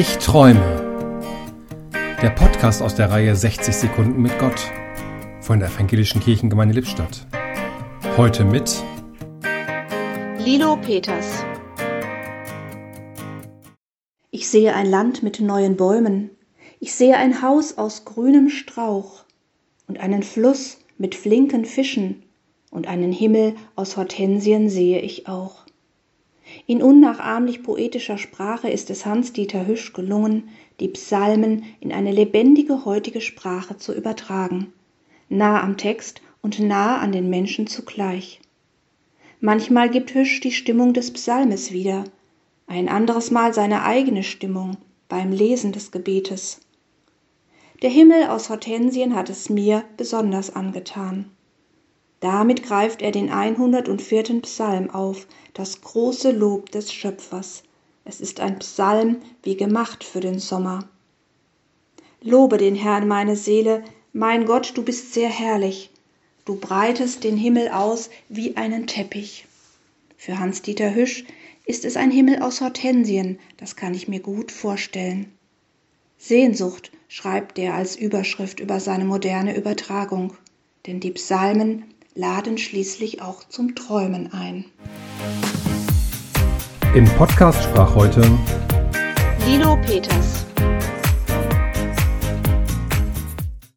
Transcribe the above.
Ich träume. Der Podcast aus der Reihe 60 Sekunden mit Gott von der Evangelischen Kirchengemeinde Lippstadt. Heute mit Lilo Peters. Ich sehe ein Land mit neuen Bäumen. Ich sehe ein Haus aus grünem Strauch und einen Fluss mit flinken Fischen und einen Himmel aus Hortensien sehe ich auch. In unnachahmlich poetischer Sprache ist es Hans-Dieter Hüsch gelungen, die Psalmen in eine lebendige heutige Sprache zu übertragen, nah am Text und nah an den Menschen zugleich. Manchmal gibt Hüsch die Stimmung des Psalmes wieder, ein anderes Mal seine eigene Stimmung beim Lesen des Gebetes. Der Himmel aus Hortensien hat es mir besonders angetan. Damit greift er den 104. Psalm auf, das große Lob des Schöpfers. Es ist ein Psalm wie gemacht für den Sommer. Lobe den Herrn meine Seele, mein Gott, du bist sehr herrlich. Du breitest den Himmel aus wie einen Teppich. Für Hans-Dieter Hüsch ist es ein Himmel aus Hortensien, das kann ich mir gut vorstellen. Sehnsucht schreibt er als Überschrift über seine moderne Übertragung, denn die Psalmen laden schließlich auch zum Träumen ein. Im Podcast sprach heute Lilo Peters.